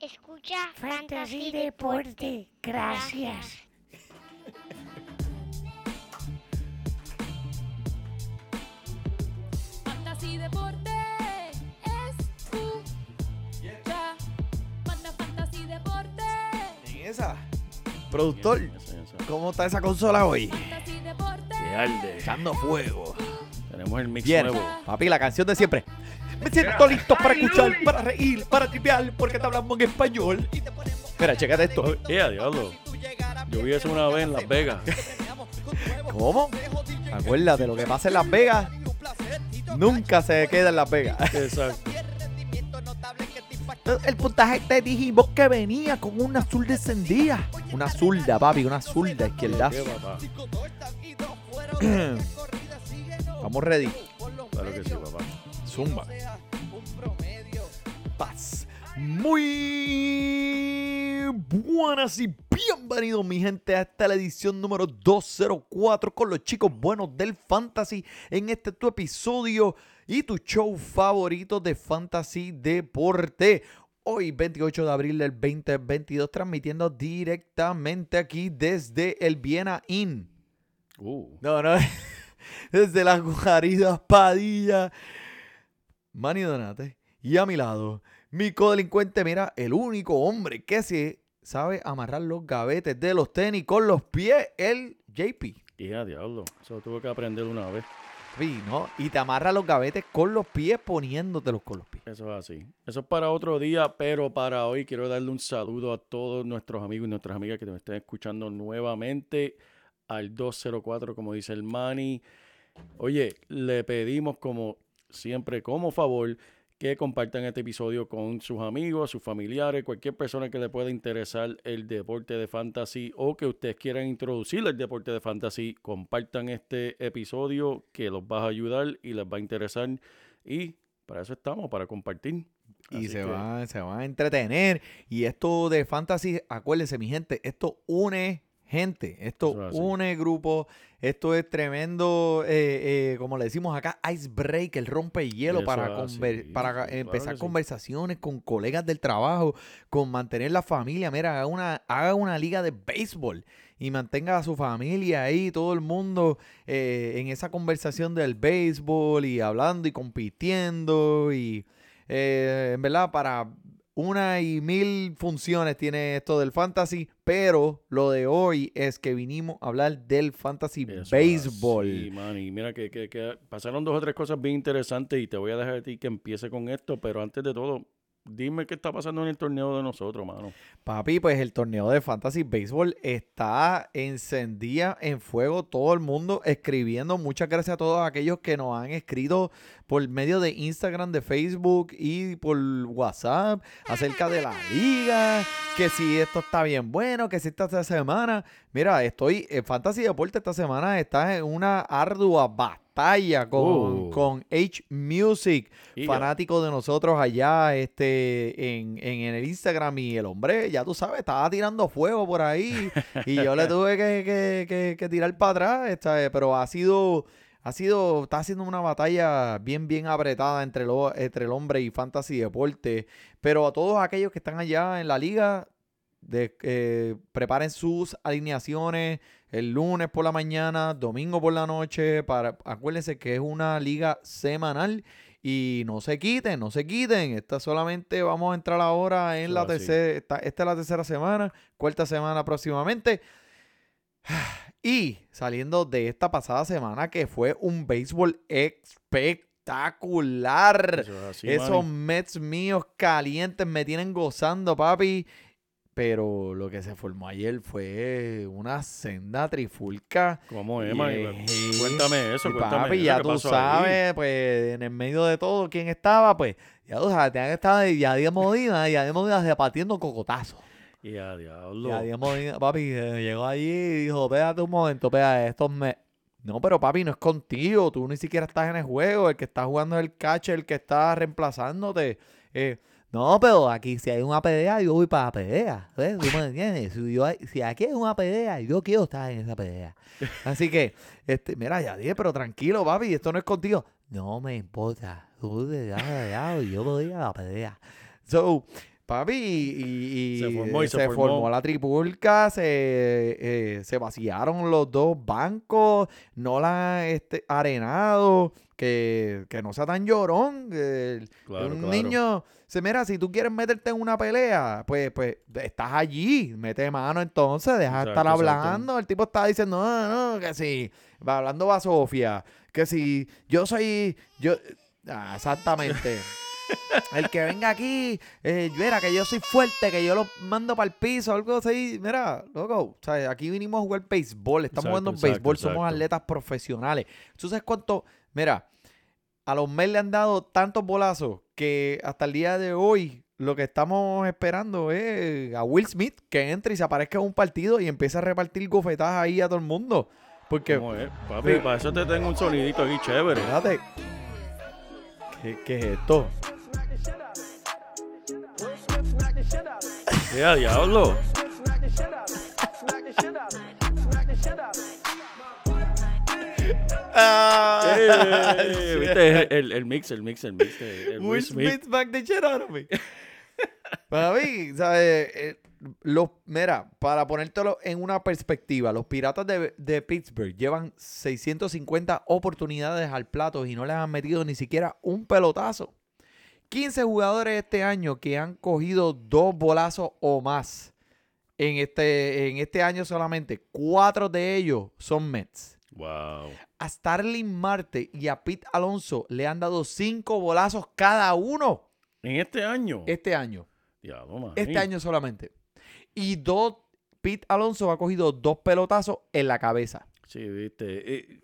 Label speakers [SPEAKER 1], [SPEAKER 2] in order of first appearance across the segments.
[SPEAKER 1] Escucha
[SPEAKER 2] Fantasy Deporte. Gracias.
[SPEAKER 3] Fantasy Deporte escucha. Manda Fantasy Deporte.
[SPEAKER 4] En esa. Productor. ¿cómo está esa consola hoy?
[SPEAKER 3] Fantasy Deporte.
[SPEAKER 4] Echando fuego.
[SPEAKER 5] Tenemos el mix
[SPEAKER 4] Bien,
[SPEAKER 5] nuevo.
[SPEAKER 4] papi, la canción de siempre. Me siento listo para escuchar, para reír, para tripear, porque te hablamos en español. Espera, chécate esto.
[SPEAKER 5] Eh, diablo. Yo vi eso una vez en Las Vegas.
[SPEAKER 4] ¿Cómo? Acuérdate, lo que pasa en Las Vegas nunca se queda en Las Vegas.
[SPEAKER 5] Exacto.
[SPEAKER 4] El puntaje te dijimos que venía con una azul descendida. Una zurda, papi, una zurda izquierda.
[SPEAKER 5] ¿Qué, papá?
[SPEAKER 4] Estamos ready.
[SPEAKER 5] Claro que sí, papá.
[SPEAKER 4] Zumba. Paz. Muy buenas y bienvenidos mi gente a esta la edición número 204 con los chicos buenos del Fantasy en este tu episodio y tu show favorito de Fantasy Deporte. Hoy 28 de abril del 2022 transmitiendo directamente aquí desde el Viena Inn.
[SPEAKER 5] Uh,
[SPEAKER 4] No, no. Desde las guaridas Padilla. Manny Donate. Y a mi lado, mi codelincuente, mira, el único hombre que se sabe amarrar los gavetes de los tenis con los pies, el JP.
[SPEAKER 5] y a diablo. Eso tuve que aprender una vez.
[SPEAKER 4] Sí, ¿no? Y te amarra los gavetes con los pies poniéndotelos con los pies.
[SPEAKER 5] Eso es así. Eso es para otro día, pero para hoy quiero darle un saludo a todos nuestros amigos y nuestras amigas que nos estén escuchando nuevamente al 204, como dice el Manny. Oye, le pedimos como siempre, como favor, que compartan este episodio con sus amigos, sus familiares, cualquier persona que le pueda interesar el deporte de fantasy o que ustedes quieran introducir el deporte de fantasy, compartan este episodio que los va a ayudar y les va a interesar. Y para eso estamos, para compartir.
[SPEAKER 4] Y
[SPEAKER 5] Así
[SPEAKER 4] se,
[SPEAKER 5] que-
[SPEAKER 4] van, se van a entretener. Y esto de fantasy, acuérdense, mi gente, esto une gente, esto
[SPEAKER 5] es
[SPEAKER 4] une grupos, esto es tremendo, eh, eh, como le decimos acá, icebreaker, rompe hielo
[SPEAKER 5] Eso
[SPEAKER 4] para,
[SPEAKER 5] es
[SPEAKER 4] conver-
[SPEAKER 5] así,
[SPEAKER 4] para
[SPEAKER 5] claro
[SPEAKER 4] empezar
[SPEAKER 5] sí.
[SPEAKER 4] conversaciones con colegas del trabajo, con mantener la familia. Mira, haga una, haga una liga de béisbol y mantenga a su familia ahí, todo el mundo eh, en esa conversación del béisbol y hablando y compitiendo y eh, en verdad para una y mil funciones tiene esto del fantasy, pero lo de hoy es que vinimos a hablar del fantasy
[SPEAKER 5] Eso
[SPEAKER 4] béisbol.
[SPEAKER 5] así, man, y mira que, que- que pasaron dos o tres cosas bien interesantes y te voy a dejar a ti que empiece con esto, pero antes de todo, dime qué está pasando en el torneo de nosotros, mano.
[SPEAKER 4] Papi, pues el torneo de fantasy béisbol está encendida en fuego todo el mundo escribiendo. Muchas gracias a todos aquellos que nos han escrito por medio de Instagram, de Facebook y por WhatsApp acerca de la liga, que si esto está bien bueno, que si esta semana, mira, estoy en Fantasy Deporte esta semana está en una ardua batalla con,
[SPEAKER 5] Uh.
[SPEAKER 4] con H Music,
[SPEAKER 5] Y ya.
[SPEAKER 4] fanático de nosotros allá este en, en, en el Instagram y el hombre, ya tú sabes, estaba tirando fuego por ahí y yo le tuve que, que- que- que tirar para atrás, esta, pero ha sido, ha sido, está haciendo una batalla bien, bien apretada entre, lo- entre el hombre y Fantasy Deporte, pero a todos aquellos que están allá en la liga, de, eh, preparen sus alineaciones el lunes por la mañana, domingo por la noche. Para, acuérdense que es una liga semanal y no se quiten, no se quiten. Esta solamente vamos a entrar ahora en la tercera, esta, esta es la tercera semana, cuarta semana próximamente. Y saliendo de esta pasada semana que fue un béisbol espectacular.
[SPEAKER 5] Eso es así,
[SPEAKER 4] Esos. Mets míos calientes me tienen gozando, papi. Pero lo que se formó ayer fue una senda trifulca.
[SPEAKER 5] ¿Cómo es?
[SPEAKER 4] Yeah.
[SPEAKER 5] Cuéntame eso,
[SPEAKER 4] Y
[SPEAKER 5] cuéntame
[SPEAKER 4] papi, ya
[SPEAKER 5] ¿qué
[SPEAKER 4] tú
[SPEAKER 5] ahí?
[SPEAKER 4] sabes, pues en el medio de todo, ¿quién estaba? Pues ya tú sabes, tenía que estar Yadier Modina, Yadier Modina repartiendo cocotazos.
[SPEAKER 5] Y a diablo.
[SPEAKER 4] Yadier Modina, papi, eh, llegó allí y dijo, espérate un momento, espérate, estos me... No, pero papi, no es contigo, tú ni siquiera estás en el juego, el que está jugando es el catcher, el que está reemplazándote. Eh, no, pero aquí si hay una pelea, yo voy para la pelea. ¿ves? ¿Tú me entiendes? Si, yo hay- si aquí hay una pelea, yo quiero estar en esa pelea. Así que, este, mira, ya dije, pero tranquilo, papi, esto no es contigo. No me importa. Tú te das lado y yo voy a la pelea. So, Papi, y,
[SPEAKER 5] Se formó y se
[SPEAKER 4] se
[SPEAKER 5] formó.
[SPEAKER 4] formó la tripulca, se, eh, se vaciaron los dos bancos, no la han este, arenado, que, que no sea tan llorón. que un
[SPEAKER 5] claro.
[SPEAKER 4] niño, se mira, si tú quieres meterte en una pelea, pues, pues estás allí, mete mano entonces, deja de estar
[SPEAKER 5] exacto.
[SPEAKER 4] hablando. El tipo está diciendo, no, no, que si, va hablando va Sofía, que si yo soy, yo, ah, exactamente. El que venga aquí, eh, mira, que yo soy fuerte, que yo lo mando para el piso, algo así. Mira, loco, o sea, aquí vinimos a jugar béisbol, estamos
[SPEAKER 5] Exacto,
[SPEAKER 4] jugando
[SPEAKER 5] exacto,
[SPEAKER 4] béisbol, somos atletas profesionales. ¿Tú sabes cuánto? Mira, a los Mets le han dado tantos bolazos que hasta el día de hoy lo que estamos esperando es a Will Smith que entre y se aparezca en un partido y empiece a repartir gofetadas ahí a todo el mundo. Porque.
[SPEAKER 5] Papi, para eso te tengo un sonidito aquí chévere.
[SPEAKER 4] fíjate, ¿qué, qué es esto?
[SPEAKER 5] ¡Eh, a diablo! Eh, ¿Viste? El, el mix, el mix, el mix. de- el
[SPEAKER 4] Will Smith back the shit out of me. Para mí, ¿sabes? Eh, los, mira, para ponértelo en una perspectiva, los Piratas de, de Pittsburgh llevan 650 oportunidades al plato y no les han metido ni siquiera un pelotazo. 15 jugadores este año que han cogido dos bolazos o más en este, en este año solamente. Cuatro de ellos son Mets.
[SPEAKER 5] Wow.
[SPEAKER 4] A Starling Marte y a Pete Alonso le han dado cinco bolazos cada uno
[SPEAKER 5] En este año.
[SPEAKER 4] este año.
[SPEAKER 5] Diablo, man.
[SPEAKER 4] Este año solamente. Y dos, Pete Alonso ha cogido dos pelotazos en la cabeza.
[SPEAKER 5] Sí, viste. Eh,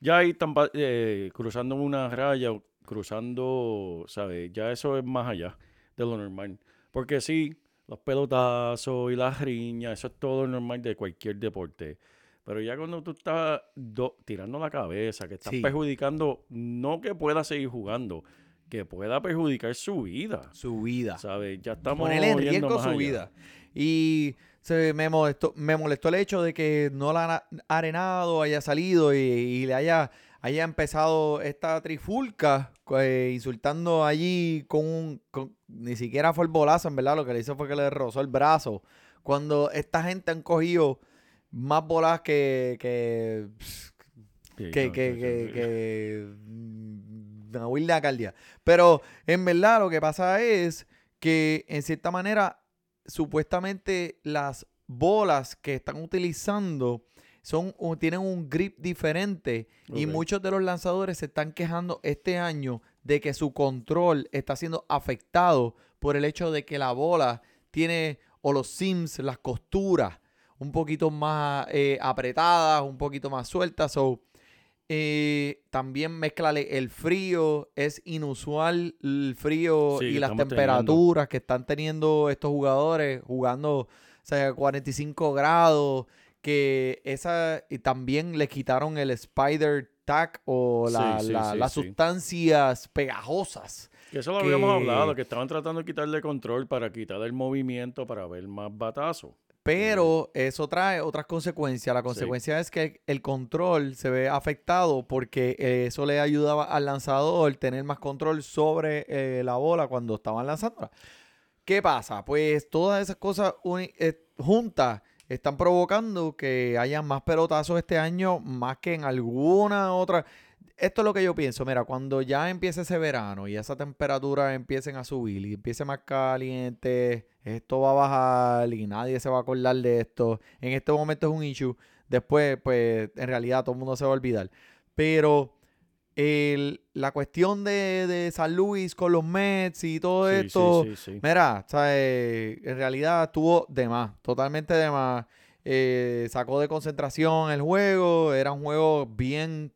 [SPEAKER 5] ya ahí están eh, cruzando una raya, cruzando, ¿sabes? Ya eso es más allá de lo normal. Porque sí, los pelotazos y las riñas, eso es todo normal de cualquier deporte. Pero ya cuando tú estás do- tirando la cabeza, que estás
[SPEAKER 4] Sí.
[SPEAKER 5] perjudicando, no que pueda seguir jugando, que pueda perjudicar su vida,
[SPEAKER 4] Su vida.
[SPEAKER 5] ¿sabes? Ya estamos
[SPEAKER 4] Ponerle en riesgo su
[SPEAKER 5] allá.
[SPEAKER 4] vida. Y se me molestó, me molestó el hecho de que no la ha arenado, haya salido y, y le haya, haya empezado esta trifulca eh, insultando allí con un... con- ni siquiera fue el bolazo, en verdad. Lo que le hizo fue que le rozó el brazo. Cuando esta gente han cogido más bolas que... que
[SPEAKER 5] Sí,
[SPEAKER 4] que,
[SPEAKER 5] no,
[SPEAKER 4] que,
[SPEAKER 5] sí,
[SPEAKER 4] que, que mm, alcaldía. Pero en verdad lo que pasa es que en cierta manera supuestamente las bolas que están utilizando son tienen un grip diferente y muchos de los lanzadores se están quejando este año de que su control está siendo afectado por el hecho de que la bola tiene o los sims, las costuras un poquito más eh, apretadas, un poquito más sueltas. So, eh, también mezclale el frío, es inusual el frío
[SPEAKER 5] Sí,
[SPEAKER 4] y las temperaturas que están teniendo estos jugadores jugando o sea, 45 grados, que esa y también le quitaron el spider tack o la-
[SPEAKER 5] Sí, sí,
[SPEAKER 4] la-
[SPEAKER 5] sí,
[SPEAKER 4] las sustancias pegajosas.
[SPEAKER 5] Que eso lo habíamos hablado, que estaban tratando de quitarle control para quitarle el movimiento para ver más batazo.
[SPEAKER 4] Pero eso trae otras consecuencias. La consecuencia es que el control se ve afectado porque eh, eso le ayudaba al lanzador tener más control sobre eh, la bola cuando estaban lanzándola. ¿Qué pasa? Pues todas esas cosas eh, juntas están provocando que haya más pelotazos este año más que en alguna otra. Esto es lo que yo pienso. Mira, cuando ya empiece ese verano y esa temperatura empiecen a subir y empiece más caliente, esto va a bajar y nadie se va a acordar de esto. En este momento es un issue. Después, pues, en realidad todo el mundo se va a olvidar. Pero el- la cuestión de, de San Luis con los Mets y todo
[SPEAKER 5] Sí,
[SPEAKER 4] esto,
[SPEAKER 5] sí, sí, sí.
[SPEAKER 4] Mira, ¿sabes? en realidad estuvo de más, totalmente de más. Eh, sacó de concentración el juego, era un juego bien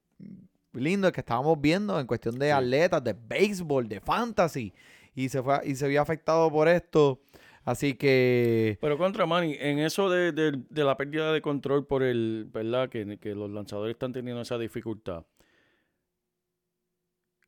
[SPEAKER 4] lindo el que estábamos viendo en cuestión de atletas, de béisbol, de fantasy. Y se fue y se vio afectado por esto. Así que
[SPEAKER 5] Pero contra Manny, en eso de, de- de la pérdida de control por el, ¿verdad? Que, que los lanzadores están teniendo esa dificultad.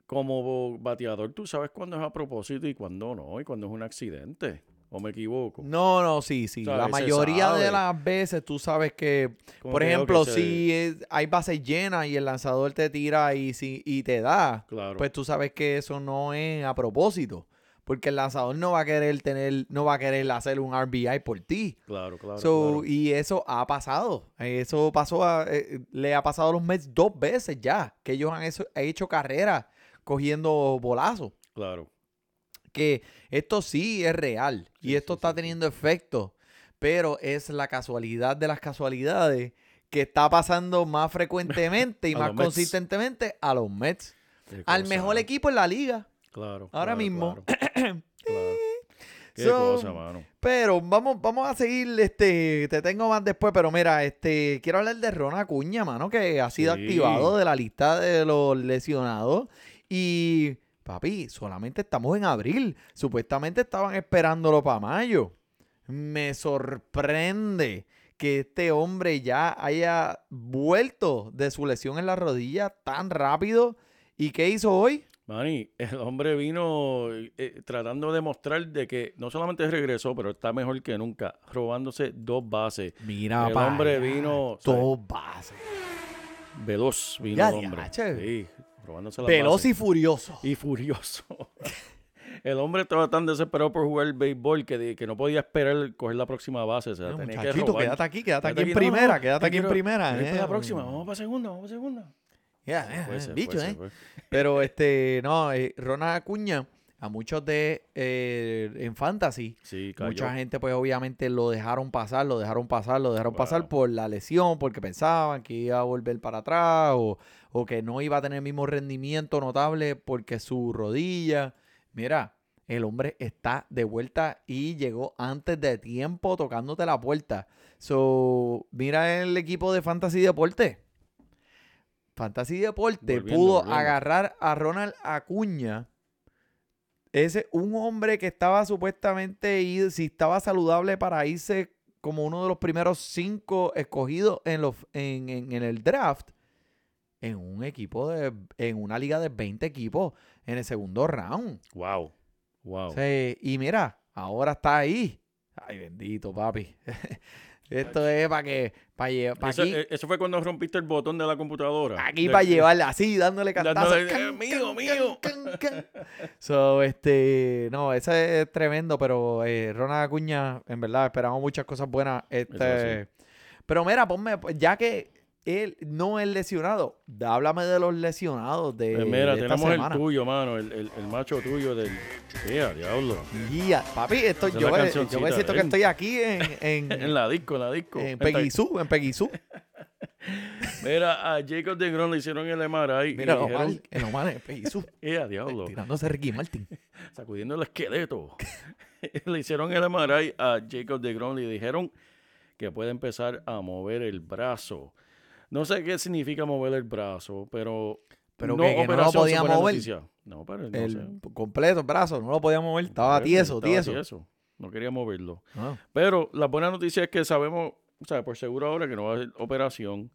[SPEAKER 5] Como bateador, tú sabes cuándo es a propósito y cuándo no, y cuándo es un accidente. ¿O me equivoco?
[SPEAKER 4] no, no, sí, sí.
[SPEAKER 5] Sabes,
[SPEAKER 4] La mayoría de las veces tú sabes que
[SPEAKER 5] Como
[SPEAKER 4] Por
[SPEAKER 5] que,
[SPEAKER 4] ejemplo,
[SPEAKER 5] se-
[SPEAKER 4] si es- hay bases llenas y el lanzador te tira y, si, y te da,
[SPEAKER 5] Claro.
[SPEAKER 4] pues tú sabes que eso no es a propósito. porque el lanzador no va a querer tener, no va a querer hacer un RBI por ti.
[SPEAKER 5] Claro, claro.
[SPEAKER 4] So,
[SPEAKER 5] claro.
[SPEAKER 4] Y eso ha pasado. Eso pasó a- eh, le ha pasado a los Mets dos veces ya. Que ellos han hecho, hecho carrera cogiendo bolazos.
[SPEAKER 5] Claro.
[SPEAKER 4] Que esto sí es real.
[SPEAKER 5] Sí,
[SPEAKER 4] y esto
[SPEAKER 5] sí,
[SPEAKER 4] está
[SPEAKER 5] sí,
[SPEAKER 4] teniendo efecto. Pero es la casualidad de las casualidades que está pasando más frecuentemente y más
[SPEAKER 5] Mets.
[SPEAKER 4] consistentemente a los Mets. Al mejor equipo en la liga.
[SPEAKER 5] Claro.
[SPEAKER 4] ahora
[SPEAKER 5] claro,
[SPEAKER 4] mismo.
[SPEAKER 5] Claro. Claro. Qué
[SPEAKER 4] So,
[SPEAKER 5] cosa, mano.
[SPEAKER 4] Pero vamos, vamos a seguir, este, te tengo más después, pero mira, este, quiero hablar de Ron Acuña, mano, que ha sido
[SPEAKER 5] Sí.
[SPEAKER 4] activado de la lista de los lesionados. Y, papi, solamente estamos en abril. Supuestamente estaban esperándolo para mayo. Me sorprende que este hombre ya haya vuelto de su lesión en la rodilla tan rápido. ¿Y qué hizo hoy?
[SPEAKER 5] Manny, el hombre vino eh, tratando de mostrar de que no solamente regresó, pero está mejor que nunca, robándose dos bases.
[SPEAKER 4] Mira,
[SPEAKER 5] el hombre
[SPEAKER 4] allá,
[SPEAKER 5] vino ¿sabes?
[SPEAKER 4] Dos bases.
[SPEAKER 5] veloz, vino
[SPEAKER 4] Ya,
[SPEAKER 5] el hombre.
[SPEAKER 4] diache.
[SPEAKER 5] Sí, robándose las
[SPEAKER 4] Veloz y furioso.
[SPEAKER 5] y furioso. el hombre estaba tan desesperado por jugar el béisbol que, de- que no podía esperar coger la próxima base. O sea,
[SPEAKER 4] No,
[SPEAKER 5] tenía
[SPEAKER 4] muchachito, quédate aquí, quédate,
[SPEAKER 5] Quédate
[SPEAKER 4] aquí en.
[SPEAKER 5] No,
[SPEAKER 4] primera,
[SPEAKER 5] no,
[SPEAKER 4] quédate aquí en primera. eh.
[SPEAKER 5] la próxima, vamos para segunda, vamos para segunda.
[SPEAKER 4] Ya, eh,
[SPEAKER 5] Fue,
[SPEAKER 4] eh,
[SPEAKER 5] se
[SPEAKER 4] bicho,
[SPEAKER 5] fue, se
[SPEAKER 4] eh.
[SPEAKER 5] fue.
[SPEAKER 4] Pero este, no, eh, Ronald Acuña, a muchos de eh, en fantasy,
[SPEAKER 5] Sí,
[SPEAKER 4] mucha gente pues obviamente lo dejaron pasar, lo dejaron pasar, lo dejaron pasar por la lesión, porque pensaban que iba a volver para atrás o, o que no iba a tener el mismo rendimiento notable porque su rodilla, mira, el hombre está de vuelta y llegó antes de tiempo tocándote la puerta. So, mira el equipo de Fantasy Deporte. Fantasy Deporte
[SPEAKER 5] Volviendo,
[SPEAKER 4] pudo
[SPEAKER 5] volviendo.
[SPEAKER 4] agarrar a Ronald Acuña. Ese, un hombre que estaba supuestamente, si estaba saludable para irse como uno de los primeros cinco escogidos en, los, en, en- en el draft, en un equipo de, en una liga de 20 equipos en el segundo round.
[SPEAKER 5] Wow, wow.
[SPEAKER 4] Y mira, ahora está ahí. Ay, bendito, papi. Esto es para que, para
[SPEAKER 5] Eso,
[SPEAKER 4] aquí,
[SPEAKER 5] eh, eso fue cuando rompiste el botón de la computadora.
[SPEAKER 4] aquí
[SPEAKER 5] De-
[SPEAKER 4] para llevarla así, dándole cantazos.
[SPEAKER 5] Dándole,
[SPEAKER 4] Can,
[SPEAKER 5] eh, mío,
[SPEAKER 4] can,
[SPEAKER 5] mío.
[SPEAKER 4] So, este, no, ese es tremendo, pero eh, Ronald Acuña, en verdad, esperamos muchas cosas buenas. Este, pero mira, ponme, ya que él no es lesionado, háblame de los lesionados de,
[SPEAKER 5] Eh, mira,
[SPEAKER 4] de esta
[SPEAKER 5] tenemos el tuyo, mano, el, el, el macho tuyo del... ¡Mira, diablo!
[SPEAKER 4] Papi, esto, yo, me- yo me siento que estoy aquí en, en,
[SPEAKER 5] En la disco, en la disco.
[SPEAKER 4] en Peguizú, en Peguizú.
[SPEAKER 5] Mira, a Jacob de Gron le hicieron el MRI.
[SPEAKER 4] Mira,
[SPEAKER 5] y
[SPEAKER 4] lo
[SPEAKER 5] dijeron,
[SPEAKER 4] en Omar, en Peguizú.
[SPEAKER 5] ¡Eh, a diablo!
[SPEAKER 4] Tirándose Ricky Martin.
[SPEAKER 5] Sacudiendo el esqueleto. le hicieron el MRI a Jacob de Gron y dijeron que puede empezar a mover el brazo. No sé qué significa mover el brazo, pero...
[SPEAKER 4] Pero que- que no lo podía mover.
[SPEAKER 5] noticia. No, pero no
[SPEAKER 4] El
[SPEAKER 5] sé.
[SPEAKER 4] completo, el brazo, no lo podía mover. Estaba tieso,
[SPEAKER 5] Estaba
[SPEAKER 4] tieso.
[SPEAKER 5] No quería moverlo.
[SPEAKER 4] Ah.
[SPEAKER 5] Pero la buena noticia es que sabemos, o sea, por seguro ahora que no va a haber operación.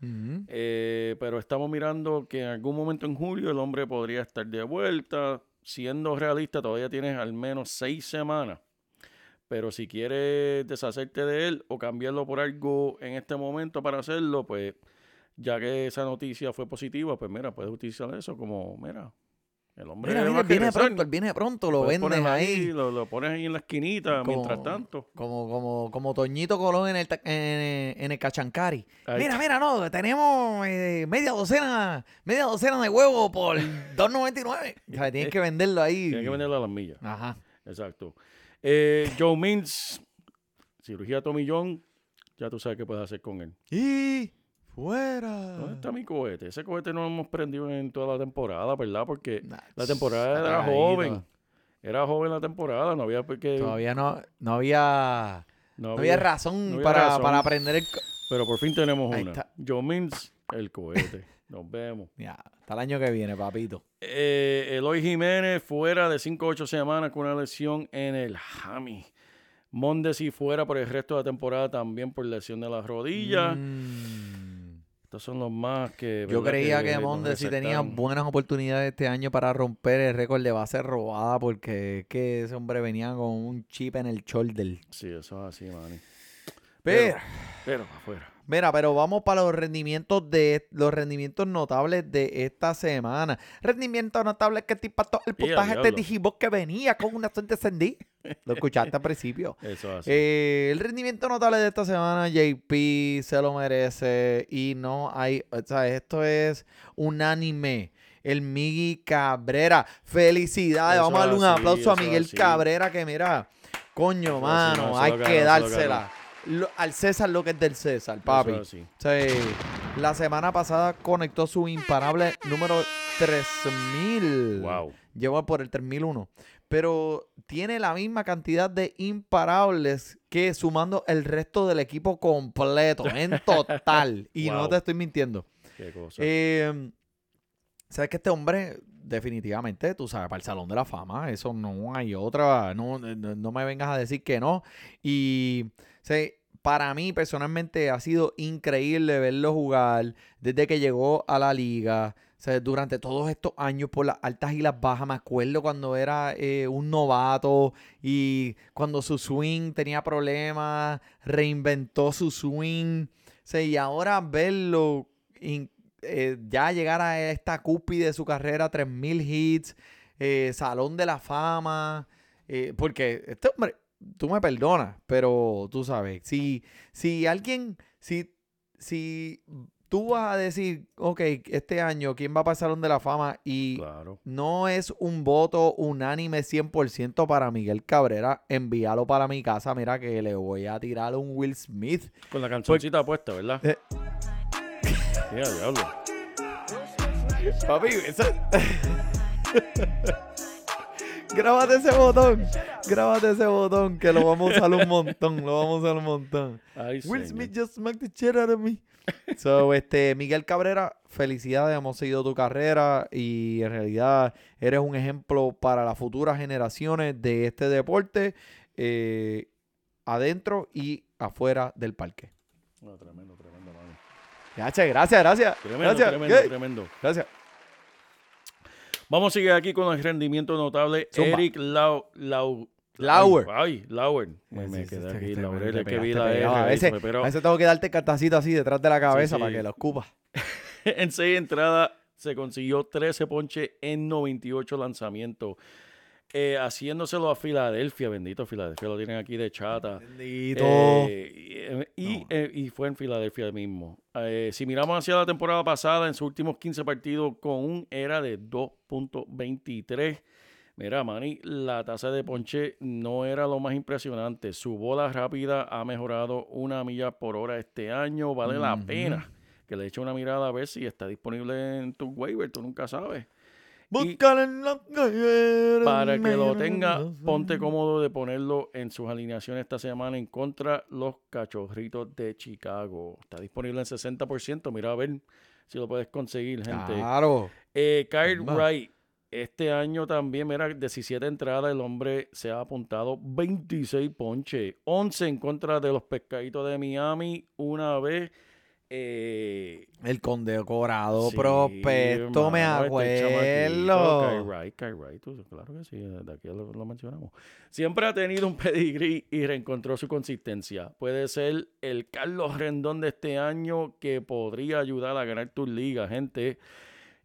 [SPEAKER 5] Eh, pero estamos mirando que en algún momento en julio el hombre podría estar de vuelta. Siendo realista, todavía tienes al menos seis semanas. Pero si quieres deshacerte de él o cambiarlo por algo en este momento para hacerlo, pues ya que esa noticia fue positiva, pues mira, puedes utilizar eso como, mira, el hombre
[SPEAKER 4] Mira, mira, viene
[SPEAKER 5] regresar.
[SPEAKER 4] pronto, él viene pronto, lo
[SPEAKER 5] Puedes
[SPEAKER 4] vendes
[SPEAKER 5] ponerlo
[SPEAKER 4] ahí.
[SPEAKER 5] Lo, lo pones ahí en la esquinita
[SPEAKER 4] Como-
[SPEAKER 5] mientras tanto.
[SPEAKER 4] Como, como, como Toñito Colón en el, en, en el Cachancari.
[SPEAKER 5] Ahí
[SPEAKER 4] Mira, mira, no, tenemos eh, media docena, media docena de huevos por 2.99. O sea, tienes que venderlo ahí.
[SPEAKER 5] Tienes que venderlo a las millas.
[SPEAKER 4] Ajá.
[SPEAKER 5] Exacto. Eh, Joe Mins, cirugía Tommy John, ya tú sabes qué puedes hacer con él.
[SPEAKER 4] Y fuera.
[SPEAKER 5] ¿Dónde está mi cohete? Ese cohete no lo hemos prendido en toda la temporada, ¿verdad? Porque la temporada era joven. Era joven la temporada, no había porque
[SPEAKER 4] Todavía no, no había,
[SPEAKER 5] no
[SPEAKER 4] no había razón
[SPEAKER 5] no había
[SPEAKER 4] para,
[SPEAKER 5] razón.
[SPEAKER 4] para aprender el...
[SPEAKER 5] Pero por fin tenemos
[SPEAKER 4] Ahí
[SPEAKER 5] una.
[SPEAKER 4] está.
[SPEAKER 5] Joe Mins, el cohete. Nos vemos.
[SPEAKER 4] Ya, hasta el año que viene, papito.
[SPEAKER 5] Eh, Eloy Jiménez fuera de 5 o 8 semanas con una lesión en el hammy. Mondesi fuera por el resto de la temporada también por lesión de las rodillas.
[SPEAKER 4] Mm.
[SPEAKER 5] Estos son los más que.
[SPEAKER 4] Yo creía que
[SPEAKER 5] nos
[SPEAKER 4] Monde sí tenía buenas oportunidades este año para romper el récord de base robada porque es que ese hombre venía con un chip en el shoulder.
[SPEAKER 5] Sí, eso es así, Manny.
[SPEAKER 4] Pero,
[SPEAKER 5] Pero afuera.
[SPEAKER 4] Mira, pero vamos para los rendimientos de los rendimientos notables de esta semana. Rendimientos notables que te impactó el puntaje de
[SPEAKER 5] diablo.
[SPEAKER 4] Digibot que venía con una suerte descendí. Lo escuchaste al principio.
[SPEAKER 5] Eso así.
[SPEAKER 4] Eh, el rendimiento notable de esta semana, JP se lo merece y no hay, o sea, esto es unánime. El Migui Cabrera, felicidades.
[SPEAKER 5] Eso
[SPEAKER 4] Vamos a darle un
[SPEAKER 5] así,
[SPEAKER 4] aplauso a Miguel
[SPEAKER 5] así.
[SPEAKER 4] Cabrera que mira, coño,
[SPEAKER 5] Eso así,
[SPEAKER 4] mano,
[SPEAKER 5] no,
[SPEAKER 4] hay que dársela. Lo- al César lo que es del César, papi.
[SPEAKER 5] Eso así.
[SPEAKER 4] Sí. La semana pasada conectó su imparable número 3000.
[SPEAKER 5] Wow.
[SPEAKER 4] Lleva por el 3001. Pero tiene la misma cantidad de imparables que sumando el resto del equipo completo, en total. y no te estoy mintiendo.
[SPEAKER 5] Qué cosa.
[SPEAKER 4] Eh, Sabes que este hombre, definitivamente, tú sabes, para el Salón de la Fama, eso no hay otra. No, no, no me vengas a decir que no. Y sea, para mí, personalmente, ha sido increíble verlo jugar desde que llegó a la liga. O durante todos estos años, por las altas y las bajas, me acuerdo cuando era eh, un novato y cuando su swing tenía problemas, reinventó su swing. O y ahora verlo eh, ya llegar a esta cúspide de su carrera, 3.000 hits, eh, Salón de la Fama, porque este hombre, tú me perdonas, pero tú sabes, si, si alguien, si, si tú vas a decir, ok, este año, ¿quién va el Salón de la Fama? Y
[SPEAKER 5] Claro.
[SPEAKER 4] no es un voto unánime 100% para Miguel Cabrera, envíalo para mi casa, mira que le voy a tirar un Will Smith.
[SPEAKER 5] Con la cancioncita puesta, ¿verdad?
[SPEAKER 4] Eh.
[SPEAKER 5] Mira, diablo.
[SPEAKER 4] Papi, eso... Grábate ese botón. Grábate ese botón que lo vamos a usar un montón. Lo vamos a usar un montón.
[SPEAKER 5] Ay,
[SPEAKER 4] Will
[SPEAKER 5] señor.
[SPEAKER 4] Smith just smacked the shit out of me. So, este, Miguel Cabrera, felicidades, hemos seguido tu carrera y en realidad eres un ejemplo para las futuras generaciones de este deporte eh, adentro y afuera del parque.
[SPEAKER 5] Tremendo, tremendo, mano.
[SPEAKER 4] Gracias, gracias, gracias.
[SPEAKER 5] Tremendo,
[SPEAKER 4] gracias.
[SPEAKER 5] tremendo, tremendo.
[SPEAKER 4] Gracias.
[SPEAKER 5] Vamos a seguir aquí con el rendimiento notable.
[SPEAKER 4] Zumba.
[SPEAKER 5] Eric Lau, Lau,
[SPEAKER 4] Lauer.
[SPEAKER 5] Ay, ay, Lauer. Me,
[SPEAKER 4] Sí,
[SPEAKER 5] me
[SPEAKER 4] sí,
[SPEAKER 5] quedé
[SPEAKER 4] sí,
[SPEAKER 5] aquí. es que vi la R.
[SPEAKER 4] A
[SPEAKER 5] ahí,
[SPEAKER 4] veces, a tengo que darte el cartacito así detrás de la cabeza
[SPEAKER 5] sí.
[SPEAKER 4] para que lo escupas.
[SPEAKER 5] en seis entradas se consiguió 13 ponches en 98 lanzamientos. Eh, haciéndoselo a Filadelfia, bendito Filadelfia, lo tienen aquí de chata.
[SPEAKER 4] Bendito.
[SPEAKER 5] Eh. Eh, y fue en Filadelfia mismo. Eh, si miramos hacia la temporada pasada, en sus últimos 15 partidos con un era de 2.23. Mira, Manny, la tasa de ponche no era lo más impresionante. Su bola rápida ha mejorado una milla por hora este año. Vale la pena que le eche una mirada a ver si está disponible en tu waiver. Tú nunca sabes.
[SPEAKER 4] Búscalo en la calle,
[SPEAKER 5] Para que lo tenga, ponte cómodo de ponerlo en sus alineaciones esta semana en contra los cachorritos de Chicago. Está disponible en 60%. Mira a ver si lo puedes conseguir, gente.
[SPEAKER 4] Claro.
[SPEAKER 5] Eh, Kyle. Wright, este año también, mira, 17 entradas, el hombre se ha apuntado 26 ponches, 11 en contra de los pescaditos de Miami, una vez. Eh,
[SPEAKER 4] El condecorado
[SPEAKER 5] sí,
[SPEAKER 4] prospecto, me
[SPEAKER 5] este
[SPEAKER 4] acuerdo.
[SPEAKER 5] Tú- claro que sí, de aquí lo, lo mencionamos. Siempre ha tenido un pedigrí y reencontró su consistencia. Puede ser el Carlos Rendón de este año que podría ayudar a ganar tu liga, gente.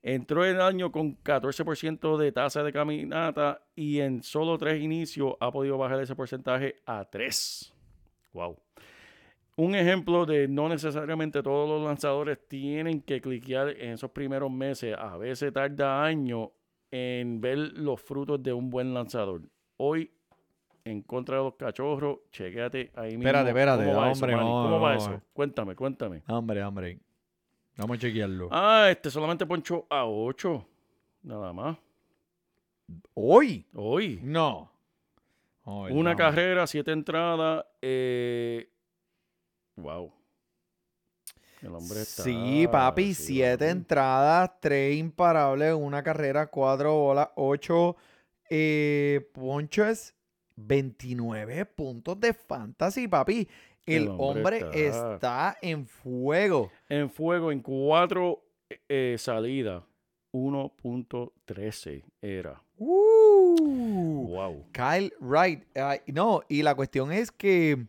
[SPEAKER 5] Entró el año con 14% de tasa de caminata y en solo tres inicios ha podido bajar ese porcentaje a 3. Wow. Un ejemplo de no necesariamente todos los lanzadores tienen que cliquear en esos primeros meses. A veces tarda años en ver los frutos de un buen lanzador. Hoy, en contra de los cachorros, chequéate ahí mismo.
[SPEAKER 4] Espérate, espérate,
[SPEAKER 5] ¿Cómo va
[SPEAKER 4] hombre,
[SPEAKER 5] eso,
[SPEAKER 4] no,
[SPEAKER 5] ¿Cómo va
[SPEAKER 4] no,
[SPEAKER 5] eso? Cuéntame, cuéntame.
[SPEAKER 4] Hombre, hombre. Vamos a chequearlo.
[SPEAKER 5] Ah, este solamente ponchó a 8. Nada más.
[SPEAKER 4] ¿Hoy?
[SPEAKER 5] Hoy.
[SPEAKER 4] No. Hoy
[SPEAKER 5] Una carrera, siete entradas. Eh... Wow. El hombre está.
[SPEAKER 4] Sí, papi,
[SPEAKER 5] sí,
[SPEAKER 4] siete
[SPEAKER 5] papi.
[SPEAKER 4] entradas, tres imparables, una carrera, cuatro bolas, ocho eh, ponches, 29 puntos de fantasy, papi. El,
[SPEAKER 5] El hombre
[SPEAKER 4] hombre
[SPEAKER 5] está-
[SPEAKER 4] está... en fuego.
[SPEAKER 5] En fuego, en cuatro eh, salidas. 1.13 era.
[SPEAKER 4] Uh.
[SPEAKER 5] Wow.
[SPEAKER 4] Kyle Wright. No, y la cuestión es que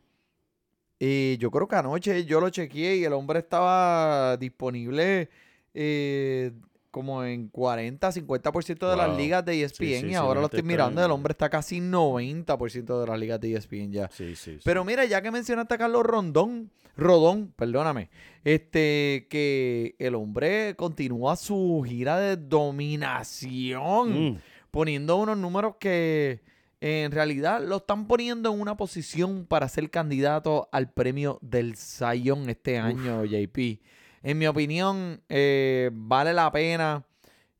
[SPEAKER 4] Y yo creo que anoche yo lo chequeé y el hombre estaba disponible eh, como en 40, 50% de las ligas de ESPN
[SPEAKER 5] Sí, sí,
[SPEAKER 4] y ahora lo estoy mirando, el hombre está casi 90% de las ligas de ESPN ya.
[SPEAKER 5] Sí, sí. sí.
[SPEAKER 4] Pero mira, ya que mencionaste a Carlos Rondón, Rodón, perdóname, este, que el hombre continúa su gira de dominación,
[SPEAKER 5] Mm,
[SPEAKER 4] poniendo unos números que en realidad lo están poniendo en una posición para ser candidato al premio del Sayón este año, JP. En mi opinión, eh, vale la pena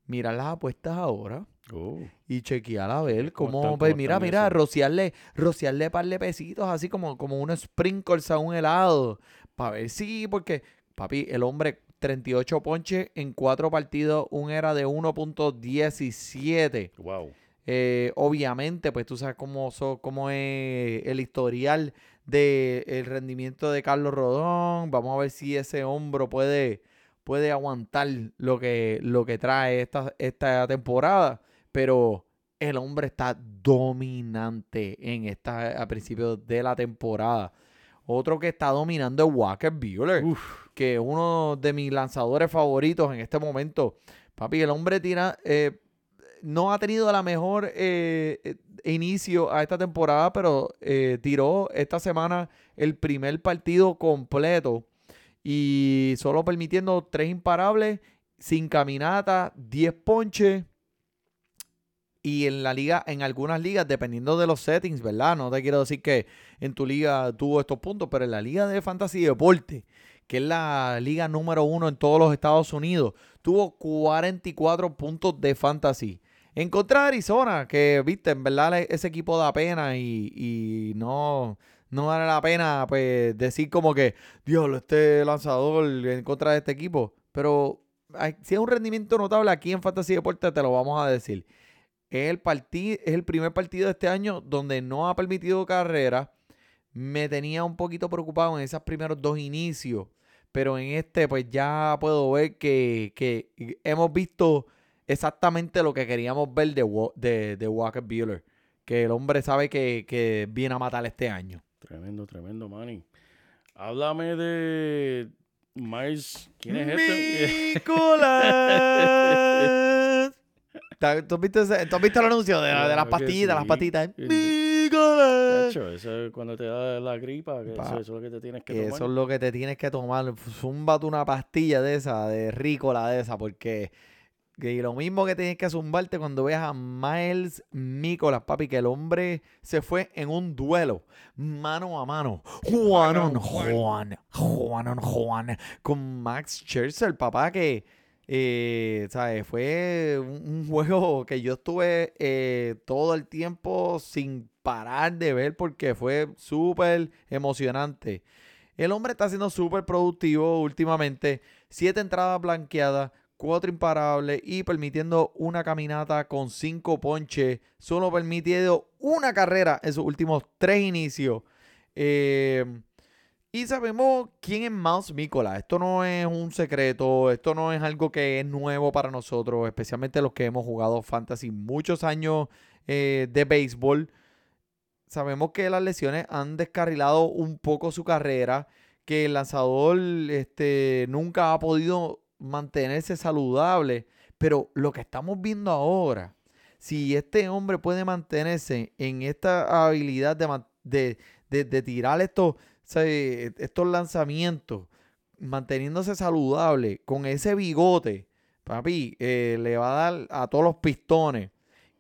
[SPEAKER 4] mirar las apuestas ahora
[SPEAKER 5] oh,
[SPEAKER 4] y chequear a ver
[SPEAKER 5] ¿Cómo
[SPEAKER 4] cómo,
[SPEAKER 5] están?
[SPEAKER 4] pues
[SPEAKER 5] ¿Cómo
[SPEAKER 4] mira, mira,
[SPEAKER 5] eso?
[SPEAKER 4] rociarle, rociarle par de pesitos, así como, como unos sprinkles a un helado, para ver si, porque, papi, el hombre, 38 ponches en cuatro partidos, un era de 1.17.
[SPEAKER 5] wow.
[SPEAKER 4] Eh, obviamente, pues tú sabes cómo, so- cómo es el historial del rendimiento de Carlos Rodón. Vamos a ver si ese hombro puede, puede aguantar lo que, lo que trae esta, esta temporada. Pero el hombre está dominante en esta, a principios de la temporada. Otro que está dominando es Walker Buehler
[SPEAKER 5] Uf,
[SPEAKER 4] que es uno de mis lanzadores favoritos en este momento. Papi, el hombre tira, eh, no ha tenido la mejor eh, eh, inicio a esta temporada, pero eh, tiró esta semana el primer partido completo y solo permitiendo tres imparables, sin caminata, 10 ponches. Y en la liga, en algunas ligas, dependiendo de los settings, ¿verdad? No te quiero decir que en tu liga tuvo estos puntos, pero en la liga de fantasy deporte, que es la liga número uno en todos los Estados Unidos, tuvo 44 puntos de fantasy. En contra de Arizona, que, viste, en verdad ese equipo da pena y, y no, no vale la pena pues decir como que, diablo, este lanzador en contra de este equipo. Pero si es un rendimiento notable aquí en Fantasy Deporte, te lo vamos a decir. Es el, es el primer partido de este año donde no ha permitido carrera. Me tenía un poquito preocupado en esos primeros dos inicios. Pero en este, pues ya puedo ver que, que hemos visto exactamente lo que queríamos ver de, de, de Walker Buehler. Que el hombre sabe que, que viene a matar este año.
[SPEAKER 5] tremendo, tremendo, Manny. Háblame de Miles. ¿Quién es este?
[SPEAKER 4] ¡Nicolás! ¿Tú has visto, ese- tú has visto el anuncio de, de las
[SPEAKER 5] que
[SPEAKER 4] pastillitas, las
[SPEAKER 5] sí.
[SPEAKER 4] patitas?
[SPEAKER 5] Sí.
[SPEAKER 4] ¡Nicolás!
[SPEAKER 5] Eso es cuando te da la gripa, que eso, eso es lo que te tienes que
[SPEAKER 4] Que
[SPEAKER 5] tomar.
[SPEAKER 4] eso es lo que te tienes que tomar. Zúmbate una pastilla de esa, de rícola de esa, porque que lo mismo que tienes que zumbarte cuando veas a Miles Nicolas, papi, que el hombre se fue en un duelo, mano a mano, Juan on Juan, Juan on Juan, con Max Scherzer, papá, que, eh, ¿sabes? Fue un, un juego que yo estuve eh, todo el tiempo sin parar de ver porque fue súper emocionante. El hombre está siendo súper productivo últimamente. Siete entradas blanqueadas, cuatro imparables y permitiendo una caminata con cinco ponches. Solo permitiendo una carrera en sus últimos tres inicios. Eh, y sabemos quién es Miles Mikola. Esto no es un secreto, esto no es algo que es nuevo para nosotros, especialmente los que hemos jugado fantasy muchos años eh, de béisbol. Sabemos que las lesiones han descarrilado un poco su carrera, que el lanzador este, nunca ha podido mantenerse saludable, pero lo que estamos viendo ahora, si este hombre puede mantenerse en esta habilidad de, de, de- tirar estos, estos lanzamientos, manteniéndose saludable, con ese bigote, papi, eh, le va a dar a todos los pistones.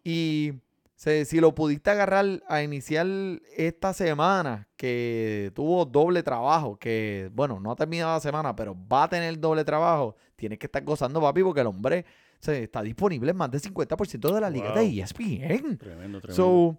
[SPEAKER 4] Y se- si lo pudiste agarrar a iniciar esta semana, que tuvo doble trabajo, que bueno, no ha terminado la semana, pero va a tener doble trabajo, tienes que estar gozando, papi, porque el hombre se, está disponible en más del 50% de la liga de
[SPEAKER 5] Wow.
[SPEAKER 4] ESPN.
[SPEAKER 5] Tremendo, tremendo.
[SPEAKER 4] So,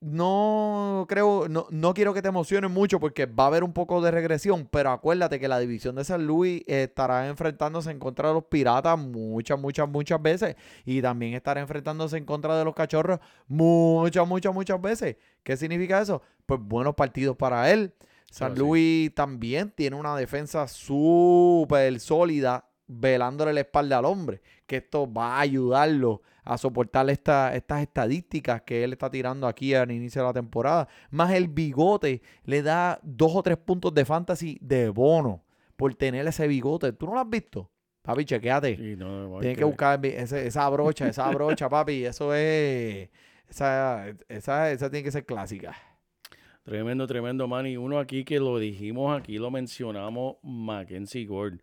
[SPEAKER 4] no creo, no, no quiero que te emociones mucho porque va a haber un poco de regresión, pero acuérdate que la división de San Luis estará enfrentándose en contra de los piratas muchas, muchas, muchas veces y también estará enfrentándose en contra de los cachorros muchas, muchas, muchas veces. ¿Qué significa eso? Pues buenos partidos para él. San
[SPEAKER 5] sí.
[SPEAKER 4] Luis también tiene una defensa súper sólida velándole la espalda al hombre, que esto va a ayudarlo a soportar esta, estas estadísticas que él está tirando aquí al inicio de la temporada. Más el bigote le da dos o tres puntos de fantasy de bono por tener ese bigote. ¿Tú no lo has visto? Papi, chequeate.
[SPEAKER 5] Sí, no,
[SPEAKER 4] Tienes que buscar ese- esa brocha, esa brocha, papi. Eso es... Esa, esa, esa tiene que ser clásica.
[SPEAKER 5] Tremendo, tremendo, man. Y uno aquí que lo dijimos aquí, lo mencionamos, Mackenzie Gordon.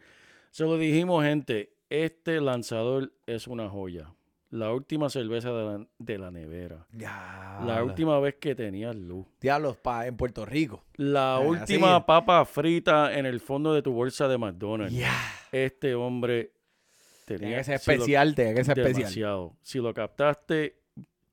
[SPEAKER 5] Se lo dijimos, gente, este lanzador es una joya. La última cerveza de la, de la nevera.
[SPEAKER 4] Ya.
[SPEAKER 5] La última vez que tenía luz.
[SPEAKER 4] Diablos, pa, en Puerto Rico.
[SPEAKER 5] La
[SPEAKER 4] Eh,
[SPEAKER 5] última
[SPEAKER 4] así.
[SPEAKER 5] papa frita en el fondo de tu bolsa de McDonald's.
[SPEAKER 4] Ya.
[SPEAKER 5] Este hombre tenía
[SPEAKER 4] Tiene que ser especial, tiene que ser especial.
[SPEAKER 5] demasiado. Si lo captaste,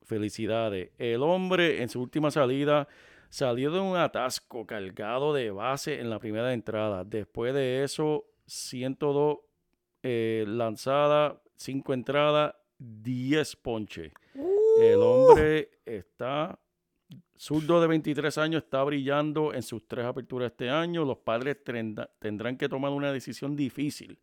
[SPEAKER 5] felicidades. El hombre en su última salida salió de un atasco cargado de base en la primera entrada. Después de eso, 102 eh, lanzadas, 5 entradas, 10 ponches. El hombre está zurdo de 23 años, está brillando en sus tres aperturas este año. Los padres tendrán que tomar una decisión difícil